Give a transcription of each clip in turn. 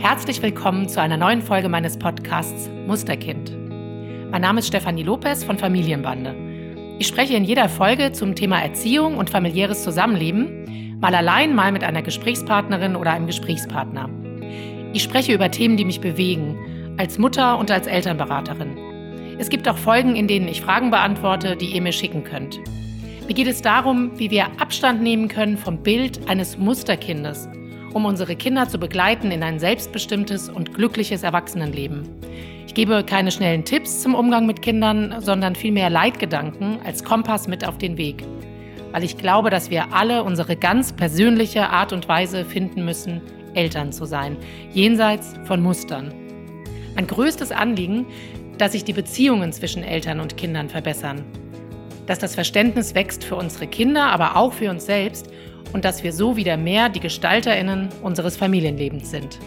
Herzlich willkommen zu einer neuen Folge meines Podcasts Musterkind. Mein Name ist Stefanie Lopez von Familienbande. Ich spreche in jeder Folge zum Thema Erziehung und familiäres Zusammenleben, mal allein, mal mit einer Gesprächspartnerin oder einem Gesprächspartner. Ich spreche über Themen, die mich bewegen, als Mutter und als Elternberaterin. Es gibt auch Folgen, in denen ich Fragen beantworte, die ihr mir schicken könnt. Mir geht es darum, wie wir Abstand nehmen können vom Bild eines Musterkindes um unsere Kinder zu begleiten in ein selbstbestimmtes und glückliches Erwachsenenleben. Ich gebe keine schnellen Tipps zum Umgang mit Kindern, sondern vielmehr Leitgedanken als Kompass mit auf den Weg. Weil ich glaube, dass wir alle unsere ganz persönliche Art und Weise finden müssen, Eltern zu sein, jenseits von Mustern. Mein größtes Anliegen, dass sich die Beziehungen zwischen Eltern und Kindern verbessern, dass das Verständnis wächst für unsere Kinder, aber auch für uns selbst und dass wir so wieder mehr die Gestalterinnen unseres Familienlebens sind.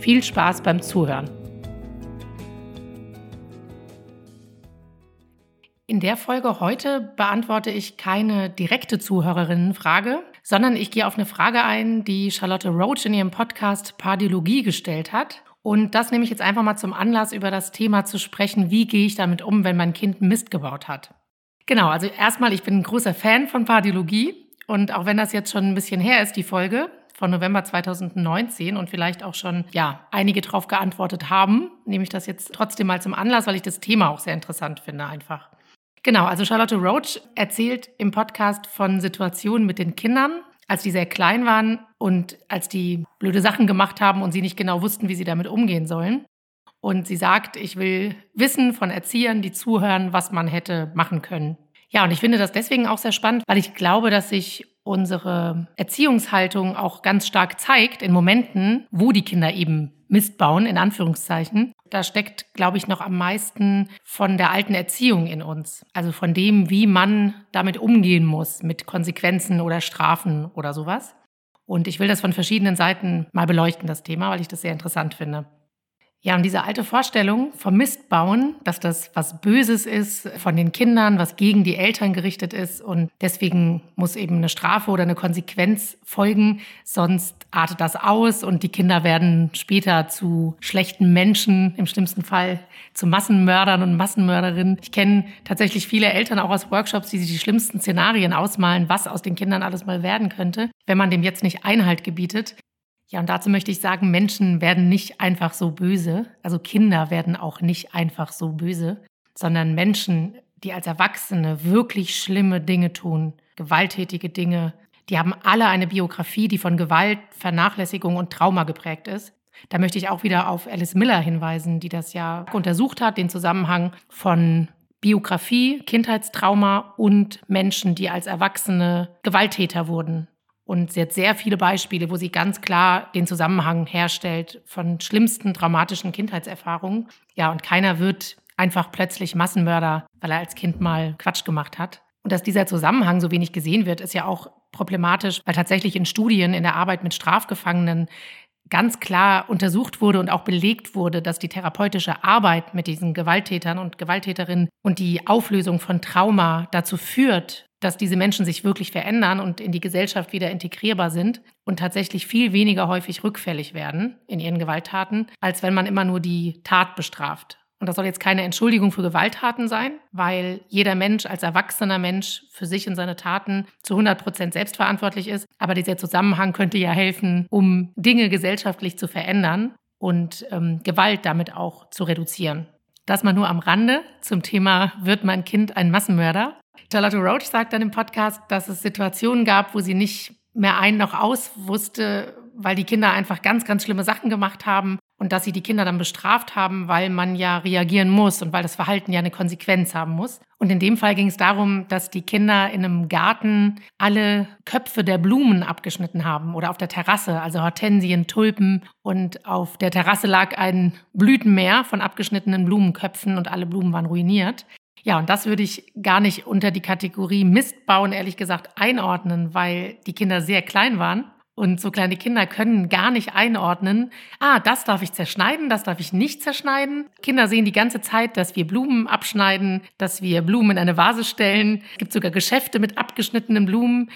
Viel Spaß beim Zuhören. In der Folge heute beantworte ich keine direkte Zuhörerinnenfrage, sondern ich gehe auf eine Frage ein, die Charlotte Roach in ihrem Podcast Pardiologie gestellt hat. Und das nehme ich jetzt einfach mal zum Anlass, über das Thema zu sprechen, wie gehe ich damit um, wenn mein Kind Mist gebaut hat. Genau, also erstmal, ich bin ein großer Fan von Pardiologie und auch wenn das jetzt schon ein bisschen her ist, die Folge von November 2019 und vielleicht auch schon, ja, einige darauf geantwortet haben, nehme ich das jetzt trotzdem mal zum Anlass, weil ich das Thema auch sehr interessant finde einfach. Genau, also Charlotte Roach erzählt im Podcast von Situationen mit den Kindern, als die sehr klein waren und als die blöde Sachen gemacht haben und sie nicht genau wussten, wie sie damit umgehen sollen. Und sie sagt, ich will wissen von Erziehern, die zuhören, was man hätte machen können. Ja, und ich finde das deswegen auch sehr spannend, weil ich glaube, dass sich unsere Erziehungshaltung auch ganz stark zeigt in Momenten, wo die Kinder eben Mist bauen, in Anführungszeichen. Da steckt, glaube ich, noch am meisten von der alten Erziehung in uns. Also von dem, wie man damit umgehen muss, mit Konsequenzen oder Strafen oder sowas. Und ich will das von verschiedenen Seiten mal beleuchten, das Thema, weil ich das sehr interessant finde. Ja, und diese alte Vorstellung vom Mistbauen, dass das was Böses ist von den Kindern, was gegen die Eltern gerichtet ist und deswegen muss eben eine Strafe oder eine Konsequenz folgen, sonst artet das aus und die Kinder werden später zu schlechten Menschen, im schlimmsten Fall zu Massenmördern und Massenmörderinnen. Ich kenne tatsächlich viele Eltern auch aus Workshops, die sich die schlimmsten Szenarien ausmalen, was aus den Kindern alles mal werden könnte, wenn man dem jetzt nicht Einhalt gebietet. Ja, und dazu möchte ich sagen, Menschen werden nicht einfach so böse, also Kinder werden auch nicht einfach so böse, sondern Menschen, die als Erwachsene wirklich schlimme Dinge tun, gewalttätige Dinge, die haben alle eine Biografie, die von Gewalt, Vernachlässigung und Trauma geprägt ist. Da möchte ich auch wieder auf Alice Miller hinweisen, die das ja untersucht hat, den Zusammenhang von Biografie, Kindheitstrauma und Menschen, die als Erwachsene Gewalttäter wurden. Und sie hat sehr viele Beispiele, wo sie ganz klar den Zusammenhang herstellt von schlimmsten traumatischen Kindheitserfahrungen. Ja, und keiner wird einfach plötzlich Massenmörder, weil er als Kind mal Quatsch gemacht hat. Und dass dieser Zusammenhang so wenig gesehen wird, ist ja auch problematisch, weil tatsächlich in Studien in der Arbeit mit Strafgefangenen ganz klar untersucht wurde und auch belegt wurde, dass die therapeutische Arbeit mit diesen Gewalttätern und Gewalttäterinnen und die Auflösung von Trauma dazu führt, dass diese Menschen sich wirklich verändern und in die Gesellschaft wieder integrierbar sind und tatsächlich viel weniger häufig rückfällig werden in ihren Gewalttaten, als wenn man immer nur die Tat bestraft. Und das soll jetzt keine Entschuldigung für Gewalttaten sein, weil jeder Mensch als erwachsener Mensch für sich und seine Taten zu 100 Prozent selbstverantwortlich ist. Aber dieser Zusammenhang könnte ja helfen, um Dinge gesellschaftlich zu verändern und ähm, Gewalt damit auch zu reduzieren. Das mal nur am Rande zum Thema, wird mein Kind ein Massenmörder? Charlotte Roach sagt dann im Podcast, dass es Situationen gab, wo sie nicht mehr ein noch aus wusste, weil die Kinder einfach ganz, ganz schlimme Sachen gemacht haben und dass sie die Kinder dann bestraft haben, weil man ja reagieren muss und weil das Verhalten ja eine Konsequenz haben muss. Und in dem Fall ging es darum, dass die Kinder in einem Garten alle Köpfe der Blumen abgeschnitten haben oder auf der Terrasse, also Hortensien, Tulpen und auf der Terrasse lag ein Blütenmeer von abgeschnittenen Blumenköpfen und alle Blumen waren ruiniert. Ja, und das würde ich gar nicht unter die Kategorie Mist bauen, ehrlich gesagt, einordnen, weil die Kinder sehr klein waren. Und so kleine Kinder können gar nicht einordnen, ah, das darf ich zerschneiden, das darf ich nicht zerschneiden. Kinder sehen die ganze Zeit, dass wir Blumen abschneiden, dass wir Blumen in eine Vase stellen. Es gibt sogar Geschäfte mit abgeschnittenen Blumen.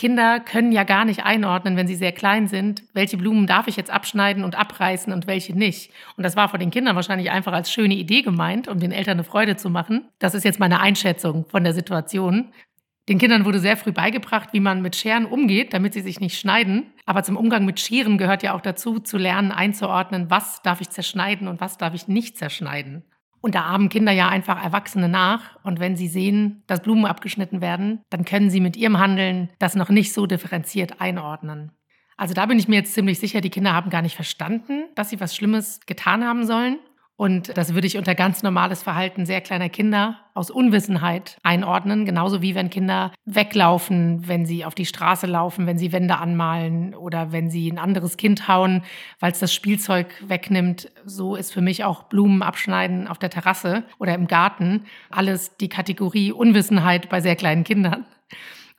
Kinder können ja gar nicht einordnen, wenn sie sehr klein sind, welche Blumen darf ich jetzt abschneiden und abreißen und welche nicht. Und das war von den Kindern wahrscheinlich einfach als schöne Idee gemeint, um den Eltern eine Freude zu machen. Das ist jetzt meine Einschätzung von der Situation. Den Kindern wurde sehr früh beigebracht, wie man mit Scheren umgeht, damit sie sich nicht schneiden. Aber zum Umgang mit Scheren gehört ja auch dazu, zu lernen, einzuordnen, was darf ich zerschneiden und was darf ich nicht zerschneiden. Und da ahmen Kinder ja einfach Erwachsene nach. Und wenn sie sehen, dass Blumen abgeschnitten werden, dann können sie mit ihrem Handeln das noch nicht so differenziert einordnen. Also da bin ich mir jetzt ziemlich sicher, die Kinder haben gar nicht verstanden, dass sie was Schlimmes getan haben sollen. Und das würde ich unter ganz normales Verhalten sehr kleiner Kinder aus Unwissenheit einordnen. Genauso wie wenn Kinder weglaufen, wenn sie auf die Straße laufen, wenn sie Wände anmalen oder wenn sie ein anderes Kind hauen, weil es das Spielzeug wegnimmt. So ist für mich auch Blumen abschneiden auf der Terrasse oder im Garten alles die Kategorie Unwissenheit bei sehr kleinen Kindern.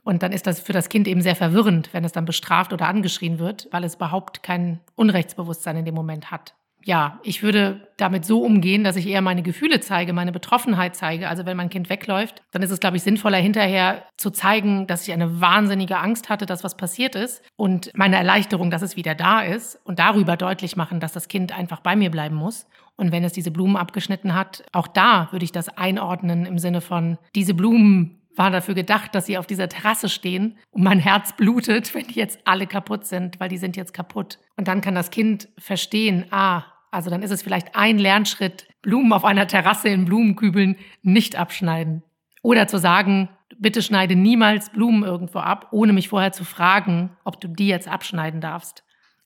Und dann ist das für das Kind eben sehr verwirrend, wenn es dann bestraft oder angeschrien wird, weil es überhaupt kein Unrechtsbewusstsein in dem Moment hat ja, ich würde damit so umgehen, dass ich eher meine Gefühle zeige, meine Betroffenheit zeige. Also wenn mein Kind wegläuft, dann ist es, glaube ich, sinnvoller hinterher zu zeigen, dass ich eine wahnsinnige Angst hatte, dass was passiert ist und meine Erleichterung, dass es wieder da ist und darüber deutlich machen, dass das Kind einfach bei mir bleiben muss. Und wenn es diese Blumen abgeschnitten hat, auch da würde ich das einordnen im Sinne von, diese Blumen waren dafür gedacht, dass sie auf dieser Terrasse stehen und mein Herz blutet, wenn die jetzt alle kaputt sind, weil die sind jetzt kaputt. Und dann kann das Kind verstehen, ah, also dann ist es vielleicht ein Lernschritt, Blumen auf einer Terrasse in Blumenkübeln nicht abschneiden. Oder zu sagen, bitte schneide niemals Blumen irgendwo ab, ohne mich vorher zu fragen, ob du die jetzt abschneiden darfst.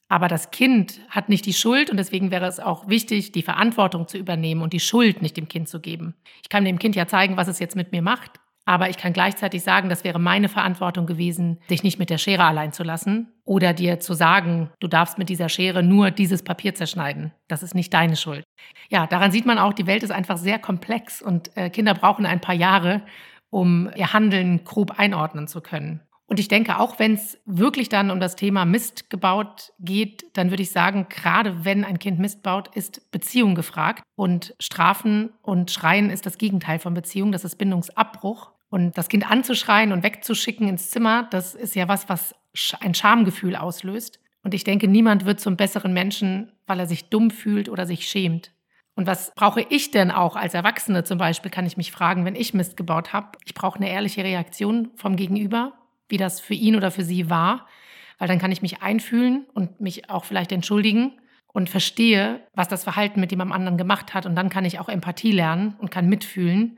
Aber das Kind hat nicht die Schuld und deswegen wäre es auch wichtig, die Verantwortung zu übernehmen und die Schuld nicht dem Kind zu geben. Ich kann dem Kind ja zeigen, was es jetzt mit mir macht, aber ich kann gleichzeitig sagen, das wäre meine Verantwortung gewesen, dich nicht mit der Schere allein zu lassen oder dir zu sagen, du darfst mit dieser Schere nur dieses Papier zerschneiden. Das ist nicht deine Schuld. Ja, daran sieht man auch, die Welt ist einfach sehr komplex und äh, Kinder brauchen ein paar Jahre, um ihr Handeln grob einordnen zu können. Und ich denke, auch wenn es wirklich dann um das Thema Mist gebaut geht, dann würde ich sagen, gerade wenn ein Kind Mist baut, ist Beziehung gefragt. Und Strafen und Schreien ist das Gegenteil von Beziehung, das ist Bindungsabbruch. Und das Kind anzuschreien und wegzuschicken ins Zimmer, das ist ja was, was ein Schamgefühl auslöst. Und ich denke, niemand wird zum besseren Menschen, weil er sich dumm fühlt oder sich schämt. Und was brauche ich denn auch als Erwachsene zum Beispiel, kann ich mich fragen, wenn ich Mist gebaut habe. Ich brauche eine ehrliche Reaktion vom Gegenüber, wie das für ihn oder für sie war, weil dann kann ich mich einfühlen und mich auch vielleicht entschuldigen und verstehe, was das Verhalten mit dem am anderen gemacht hat. Und dann kann ich auch Empathie lernen und kann mitfühlen.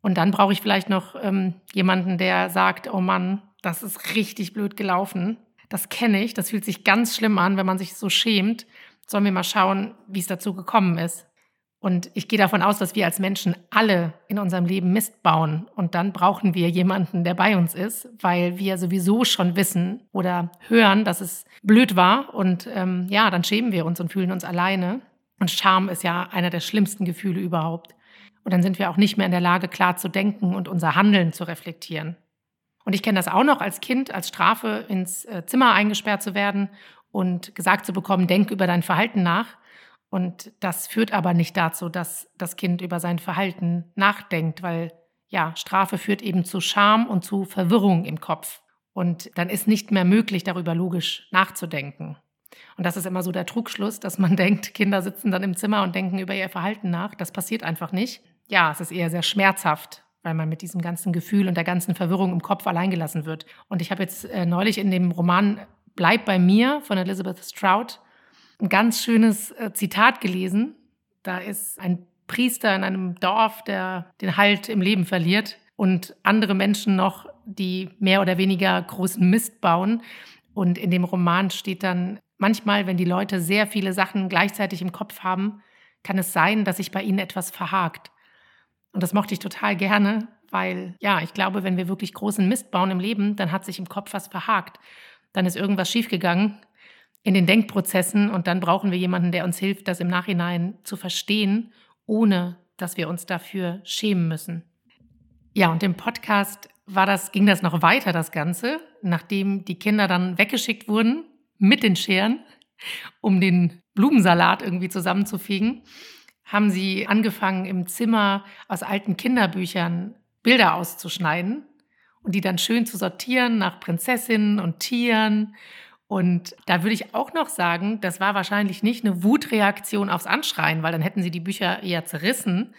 Und dann brauche ich vielleicht noch ähm, jemanden, der sagt, oh Mann, das ist richtig blöd gelaufen. Das kenne ich, das fühlt sich ganz schlimm an, wenn man sich so schämt. Sollen wir mal schauen, wie es dazu gekommen ist. Und ich gehe davon aus, dass wir als Menschen alle in unserem Leben Mist bauen. Und dann brauchen wir jemanden, der bei uns ist, weil wir sowieso schon wissen oder hören, dass es blöd war. Und ähm, ja, dann schämen wir uns und fühlen uns alleine. Und Scham ist ja einer der schlimmsten Gefühle überhaupt. Und dann sind wir auch nicht mehr in der Lage, klar zu denken und unser Handeln zu reflektieren. Und ich kenne das auch noch als Kind, als Strafe ins äh, Zimmer eingesperrt zu werden und gesagt zu bekommen, denk über dein Verhalten nach. Und das führt aber nicht dazu, dass das Kind über sein Verhalten nachdenkt, weil ja, Strafe führt eben zu Scham und zu Verwirrung im Kopf. Und dann ist nicht mehr möglich, darüber logisch nachzudenken. Und das ist immer so der Trugschluss, dass man denkt, Kinder sitzen dann im Zimmer und denken über ihr Verhalten nach. Das passiert einfach nicht ja, es ist eher sehr schmerzhaft, weil man mit diesem ganzen Gefühl und der ganzen Verwirrung im Kopf alleingelassen wird. Und ich habe jetzt äh, neulich in dem Roman Bleib bei mir von Elizabeth Strout ein ganz schönes äh, Zitat gelesen. Da ist ein Priester in einem Dorf, der den Halt im Leben verliert und andere Menschen noch, die mehr oder weniger großen Mist bauen. Und in dem Roman steht dann, manchmal, wenn die Leute sehr viele Sachen gleichzeitig im Kopf haben, kann es sein, dass sich bei ihnen etwas verhakt. Und das mochte ich total gerne, weil ja, ich glaube, wenn wir wirklich großen Mist bauen im Leben, dann hat sich im Kopf was verhakt. Dann ist irgendwas schiefgegangen in den Denkprozessen und dann brauchen wir jemanden, der uns hilft, das im Nachhinein zu verstehen, ohne dass wir uns dafür schämen müssen. Ja, und im Podcast war das, ging das noch weiter, das Ganze, nachdem die Kinder dann weggeschickt wurden mit den Scheren, um den Blumensalat irgendwie zusammenzufügen haben sie angefangen, im Zimmer aus alten Kinderbüchern Bilder auszuschneiden und die dann schön zu sortieren nach Prinzessinnen und Tieren. Und da würde ich auch noch sagen, das war wahrscheinlich nicht eine Wutreaktion aufs Anschreien, weil dann hätten sie die Bücher eher zerrissen.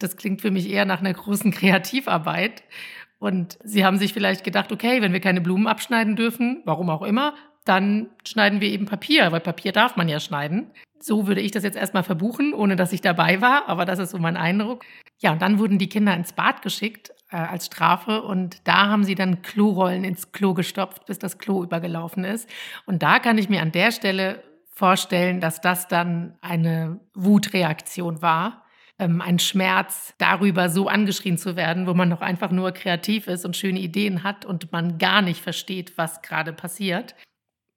Das klingt für mich eher nach einer großen Kreativarbeit. Und sie haben sich vielleicht gedacht, okay, wenn wir keine Blumen abschneiden dürfen, warum auch immer, dann schneiden wir eben Papier, weil Papier darf man ja schneiden. So würde ich das jetzt erstmal verbuchen, ohne dass ich dabei war, aber das ist so mein Eindruck. Ja, und dann wurden die Kinder ins Bad geschickt äh, als Strafe und da haben sie dann Klorollen ins Klo gestopft, bis das Klo übergelaufen ist. Und da kann ich mir an der Stelle vorstellen, dass das dann eine Wutreaktion war ähm, ein Schmerz darüber, so angeschrien zu werden, wo man noch einfach nur kreativ ist und schöne Ideen hat und man gar nicht versteht, was gerade passiert.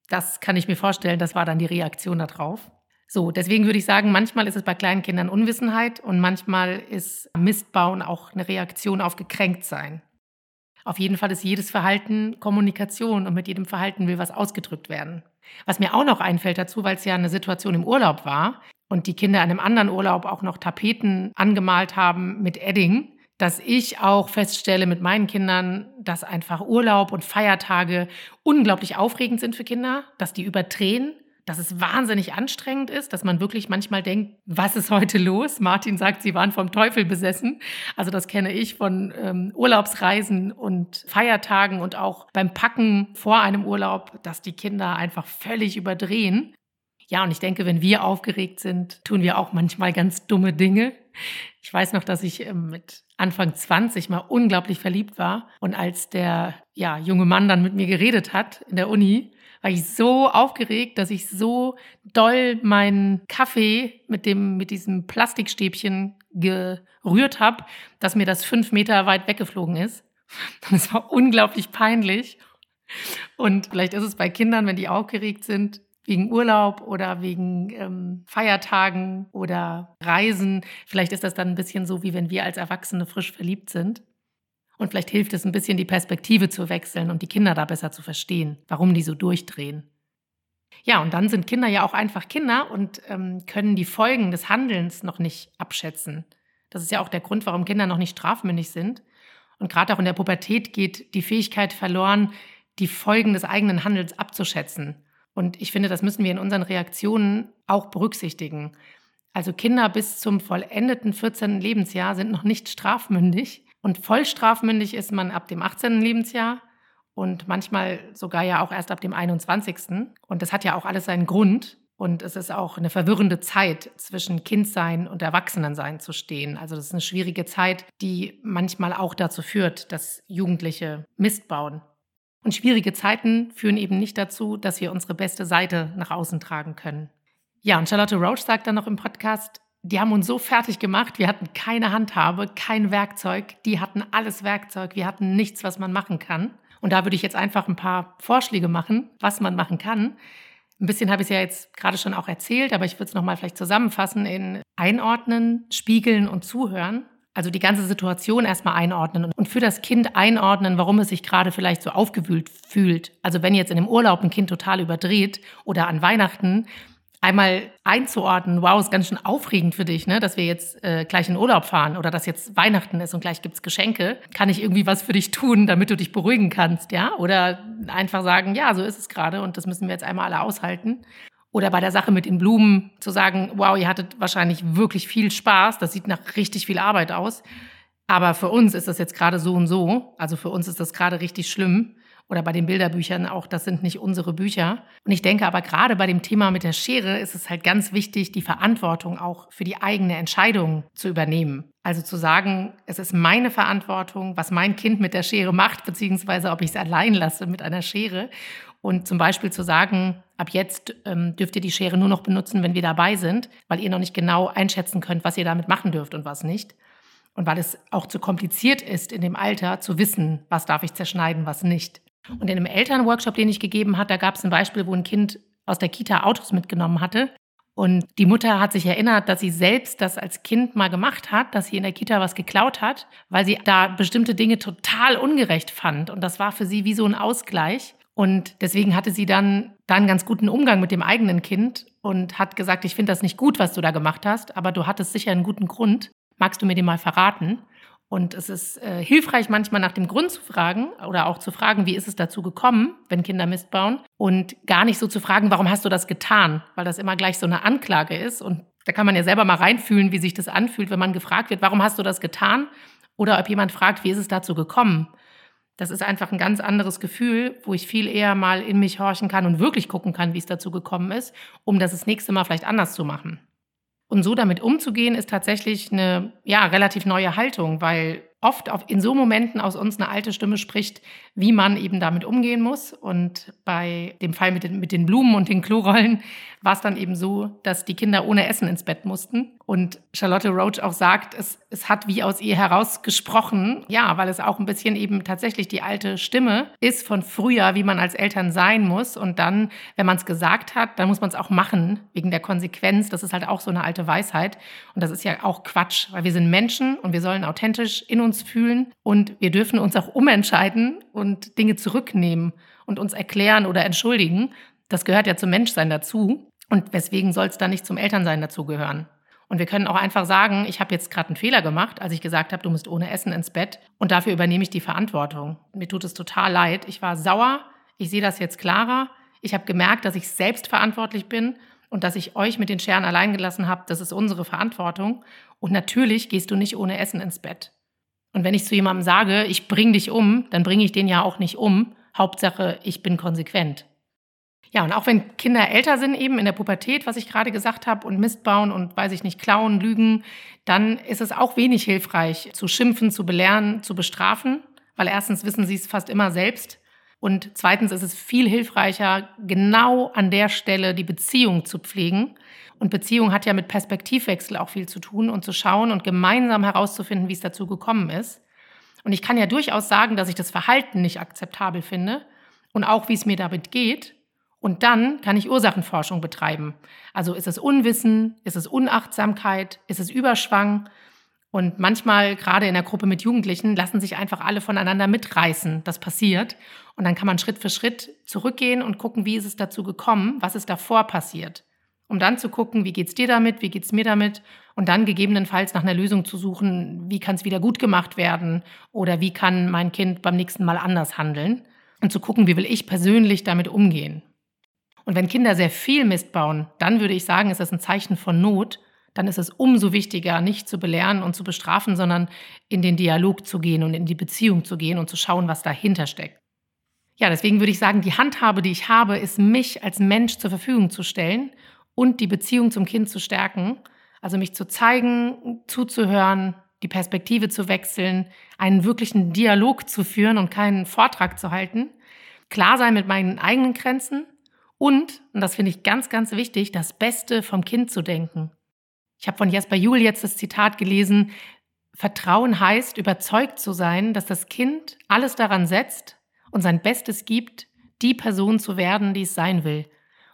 Das kann ich mir vorstellen, das war dann die Reaktion darauf. So, deswegen würde ich sagen, manchmal ist es bei kleinen Kindern Unwissenheit und manchmal ist Mistbauen auch eine Reaktion auf Gekränktsein. Auf jeden Fall ist jedes Verhalten Kommunikation und mit jedem Verhalten will was ausgedrückt werden. Was mir auch noch einfällt dazu, weil es ja eine Situation im Urlaub war, und die Kinder in einem anderen Urlaub auch noch Tapeten angemalt haben mit Edding, dass ich auch feststelle mit meinen Kindern, dass einfach Urlaub und Feiertage unglaublich aufregend sind für Kinder, dass die überdrehen, dass es wahnsinnig anstrengend ist, dass man wirklich manchmal denkt, was ist heute los? Martin sagt, sie waren vom Teufel besessen. Also das kenne ich von ähm, Urlaubsreisen und Feiertagen und auch beim Packen vor einem Urlaub, dass die Kinder einfach völlig überdrehen. Ja, und ich denke, wenn wir aufgeregt sind, tun wir auch manchmal ganz dumme Dinge. Ich weiß noch, dass ich ähm, mit Anfang 20 mal unglaublich verliebt war. Und als der ja, junge Mann dann mit mir geredet hat in der Uni, war ich so aufgeregt, dass ich so doll meinen Kaffee mit, dem, mit diesem Plastikstäbchen gerührt habe, dass mir das fünf Meter weit weggeflogen ist. Es war unglaublich peinlich. Und vielleicht ist es bei Kindern, wenn die aufgeregt sind, wegen Urlaub oder wegen ähm, Feiertagen oder Reisen. Vielleicht ist das dann ein bisschen so, wie wenn wir als Erwachsene frisch verliebt sind. Und vielleicht hilft es ein bisschen, die Perspektive zu wechseln und die Kinder da besser zu verstehen, warum die so durchdrehen. Ja, und dann sind Kinder ja auch einfach Kinder und ähm, können die Folgen des Handelns noch nicht abschätzen. Das ist ja auch der Grund, warum Kinder noch nicht strafmündig sind. Und gerade auch in der Pubertät geht die Fähigkeit verloren, die Folgen des eigenen Handelns abzuschätzen. Und ich finde, das müssen wir in unseren Reaktionen auch berücksichtigen. Also Kinder bis zum vollendeten 14. Lebensjahr sind noch nicht strafmündig. Und voll strafmündig ist man ab dem 18. Lebensjahr und manchmal sogar ja auch erst ab dem 21. Und das hat ja auch alles seinen Grund. Und es ist auch eine verwirrende Zeit, zwischen Kindsein und Erwachsenensein zu stehen. Also das ist eine schwierige Zeit, die manchmal auch dazu führt, dass Jugendliche Mist bauen. Und schwierige Zeiten führen eben nicht dazu, dass wir unsere beste Seite nach außen tragen können. Ja, und Charlotte Roach sagt dann noch im Podcast, die haben uns so fertig gemacht, wir hatten keine Handhabe, kein Werkzeug, die hatten alles Werkzeug, wir hatten nichts, was man machen kann. Und da würde ich jetzt einfach ein paar Vorschläge machen, was man machen kann. Ein bisschen habe ich es ja jetzt gerade schon auch erzählt, aber ich würde es nochmal vielleicht zusammenfassen in Einordnen, Spiegeln und Zuhören. Also die ganze Situation erstmal einordnen und für das Kind einordnen, warum es sich gerade vielleicht so aufgewühlt fühlt. Also wenn jetzt in dem Urlaub ein Kind total überdreht oder an Weihnachten, einmal einzuordnen, wow, ist ganz schön aufregend für dich, ne, dass wir jetzt äh, gleich in Urlaub fahren oder dass jetzt Weihnachten ist und gleich gibt's Geschenke. Kann ich irgendwie was für dich tun, damit du dich beruhigen kannst, ja? Oder einfach sagen, ja, so ist es gerade und das müssen wir jetzt einmal alle aushalten. Oder bei der Sache mit den Blumen zu sagen, wow, ihr hattet wahrscheinlich wirklich viel Spaß, das sieht nach richtig viel Arbeit aus. Aber für uns ist das jetzt gerade so und so. Also für uns ist das gerade richtig schlimm. Oder bei den Bilderbüchern auch, das sind nicht unsere Bücher. Und ich denke aber gerade bei dem Thema mit der Schere ist es halt ganz wichtig, die Verantwortung auch für die eigene Entscheidung zu übernehmen. Also zu sagen, es ist meine Verantwortung, was mein Kind mit der Schere macht, beziehungsweise ob ich es allein lasse mit einer Schere. Und zum Beispiel zu sagen, ab jetzt ähm, dürft ihr die Schere nur noch benutzen, wenn wir dabei sind, weil ihr noch nicht genau einschätzen könnt, was ihr damit machen dürft und was nicht. Und weil es auch zu kompliziert ist, in dem Alter zu wissen, was darf ich zerschneiden, was nicht. Und in einem Elternworkshop, den ich gegeben habe, da gab es ein Beispiel, wo ein Kind aus der Kita Autos mitgenommen hatte. Und die Mutter hat sich erinnert, dass sie selbst das als Kind mal gemacht hat, dass sie in der Kita was geklaut hat, weil sie da bestimmte Dinge total ungerecht fand. Und das war für sie wie so ein Ausgleich. Und deswegen hatte sie dann, dann ganz guten Umgang mit dem eigenen Kind und hat gesagt, ich finde das nicht gut, was du da gemacht hast, aber du hattest sicher einen guten Grund. Magst du mir den mal verraten? Und es ist äh, hilfreich, manchmal nach dem Grund zu fragen oder auch zu fragen, wie ist es dazu gekommen, wenn Kinder Mist bauen. Und gar nicht so zu fragen, warum hast du das getan? Weil das immer gleich so eine Anklage ist. Und da kann man ja selber mal reinfühlen, wie sich das anfühlt, wenn man gefragt wird, warum hast du das getan? Oder ob jemand fragt, wie ist es dazu gekommen? Das ist einfach ein ganz anderes Gefühl, wo ich viel eher mal in mich horchen kann und wirklich gucken kann, wie es dazu gekommen ist, um das das nächste Mal vielleicht anders zu machen. Und so damit umzugehen, ist tatsächlich eine ja, relativ neue Haltung, weil oft in so Momenten aus uns eine alte Stimme spricht, wie man eben damit umgehen muss. Und bei dem Fall mit den, mit den Blumen und den Klorollen war es dann eben so, dass die Kinder ohne Essen ins Bett mussten. Und Charlotte Roach auch sagt, es, es hat wie aus ihr herausgesprochen, ja, weil es auch ein bisschen eben tatsächlich die alte Stimme ist von früher, wie man als Eltern sein muss. Und dann, wenn man es gesagt hat, dann muss man es auch machen, wegen der Konsequenz. Das ist halt auch so eine alte Weisheit. Und das ist ja auch Quatsch, weil wir sind Menschen und wir sollen authentisch in uns fühlen und wir dürfen uns auch umentscheiden und Dinge zurücknehmen und uns erklären oder entschuldigen. Das gehört ja zum Menschsein dazu. Und weswegen soll es dann nicht zum Elternsein dazugehören? Und wir können auch einfach sagen, ich habe jetzt gerade einen Fehler gemacht, als ich gesagt habe, du musst ohne Essen ins Bett. Und dafür übernehme ich die Verantwortung. Mir tut es total leid. Ich war sauer. Ich sehe das jetzt klarer. Ich habe gemerkt, dass ich selbst verantwortlich bin und dass ich euch mit den Scheren allein gelassen habe. Das ist unsere Verantwortung. Und natürlich gehst du nicht ohne Essen ins Bett. Und wenn ich zu jemandem sage, ich bringe dich um, dann bringe ich den ja auch nicht um. Hauptsache, ich bin konsequent. Ja, und auch wenn Kinder älter sind, eben in der Pubertät, was ich gerade gesagt habe, und Mist bauen und, weiß ich nicht, klauen, lügen, dann ist es auch wenig hilfreich, zu schimpfen, zu belehren, zu bestrafen, weil erstens wissen sie es fast immer selbst und zweitens ist es viel hilfreicher, genau an der Stelle die Beziehung zu pflegen. Und Beziehung hat ja mit Perspektivwechsel auch viel zu tun und zu schauen und gemeinsam herauszufinden, wie es dazu gekommen ist. Und ich kann ja durchaus sagen, dass ich das Verhalten nicht akzeptabel finde und auch, wie es mir damit geht. Und dann kann ich Ursachenforschung betreiben. Also ist es Unwissen, ist es Unachtsamkeit, ist es Überschwang? Und manchmal, gerade in der Gruppe mit Jugendlichen, lassen sich einfach alle voneinander mitreißen. Das passiert. Und dann kann man Schritt für Schritt zurückgehen und gucken, wie ist es dazu gekommen, was ist davor passiert. Um dann zu gucken, wie geht's dir damit, wie geht's mir damit und dann gegebenenfalls nach einer Lösung zu suchen, wie kann es wieder gut gemacht werden oder wie kann mein Kind beim nächsten Mal anders handeln und zu gucken, wie will ich persönlich damit umgehen. Und wenn Kinder sehr viel Mist bauen, dann würde ich sagen, ist das ein Zeichen von Not. Dann ist es umso wichtiger, nicht zu belehren und zu bestrafen, sondern in den Dialog zu gehen und in die Beziehung zu gehen und zu schauen, was dahinter steckt. Ja, deswegen würde ich sagen, die Handhabe, die ich habe, ist mich als Mensch zur Verfügung zu stellen und die Beziehung zum Kind zu stärken. Also mich zu zeigen, zuzuhören, die Perspektive zu wechseln, einen wirklichen Dialog zu führen und keinen Vortrag zu halten, klar sein mit meinen eigenen Grenzen und, und das finde ich ganz, ganz wichtig, das Beste vom Kind zu denken. Ich habe von Jasper Juhl jetzt das Zitat gelesen, Vertrauen heißt, überzeugt zu sein, dass das Kind alles daran setzt und sein Bestes gibt, die Person zu werden, die es sein will.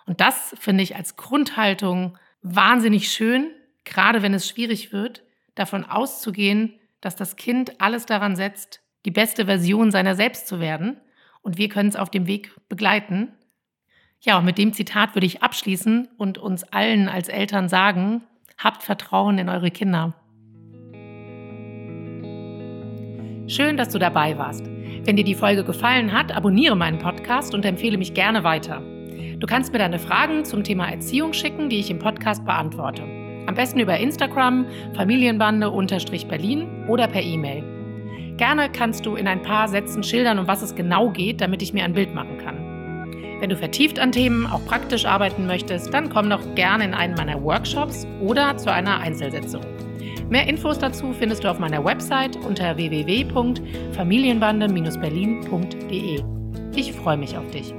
Und das finde ich als Grundhaltung wahnsinnig schön, gerade wenn es schwierig wird, davon auszugehen, dass das Kind alles daran setzt, die beste Version seiner selbst zu werden. Und wir können es auf dem Weg begleiten. Ja, und mit dem Zitat würde ich abschließen und uns allen als Eltern sagen, habt Vertrauen in eure Kinder. Schön, dass du dabei warst. Wenn dir die Folge gefallen hat, abonniere meinen Podcast und empfehle mich gerne weiter. Du kannst mir deine Fragen zum Thema Erziehung schicken, die ich im Podcast beantworte. Am besten über Instagram, Familienbande-Berlin oder per E-Mail. Gerne kannst du in ein paar Sätzen schildern, um was es genau geht, damit ich mir ein Bild machen kann. Wenn du vertieft an Themen auch praktisch arbeiten möchtest, dann komm doch gerne in einen meiner Workshops oder zu einer Einzelsitzung. Mehr Infos dazu findest du auf meiner Website unter www.familienbande-berlin.de. Ich freue mich auf dich.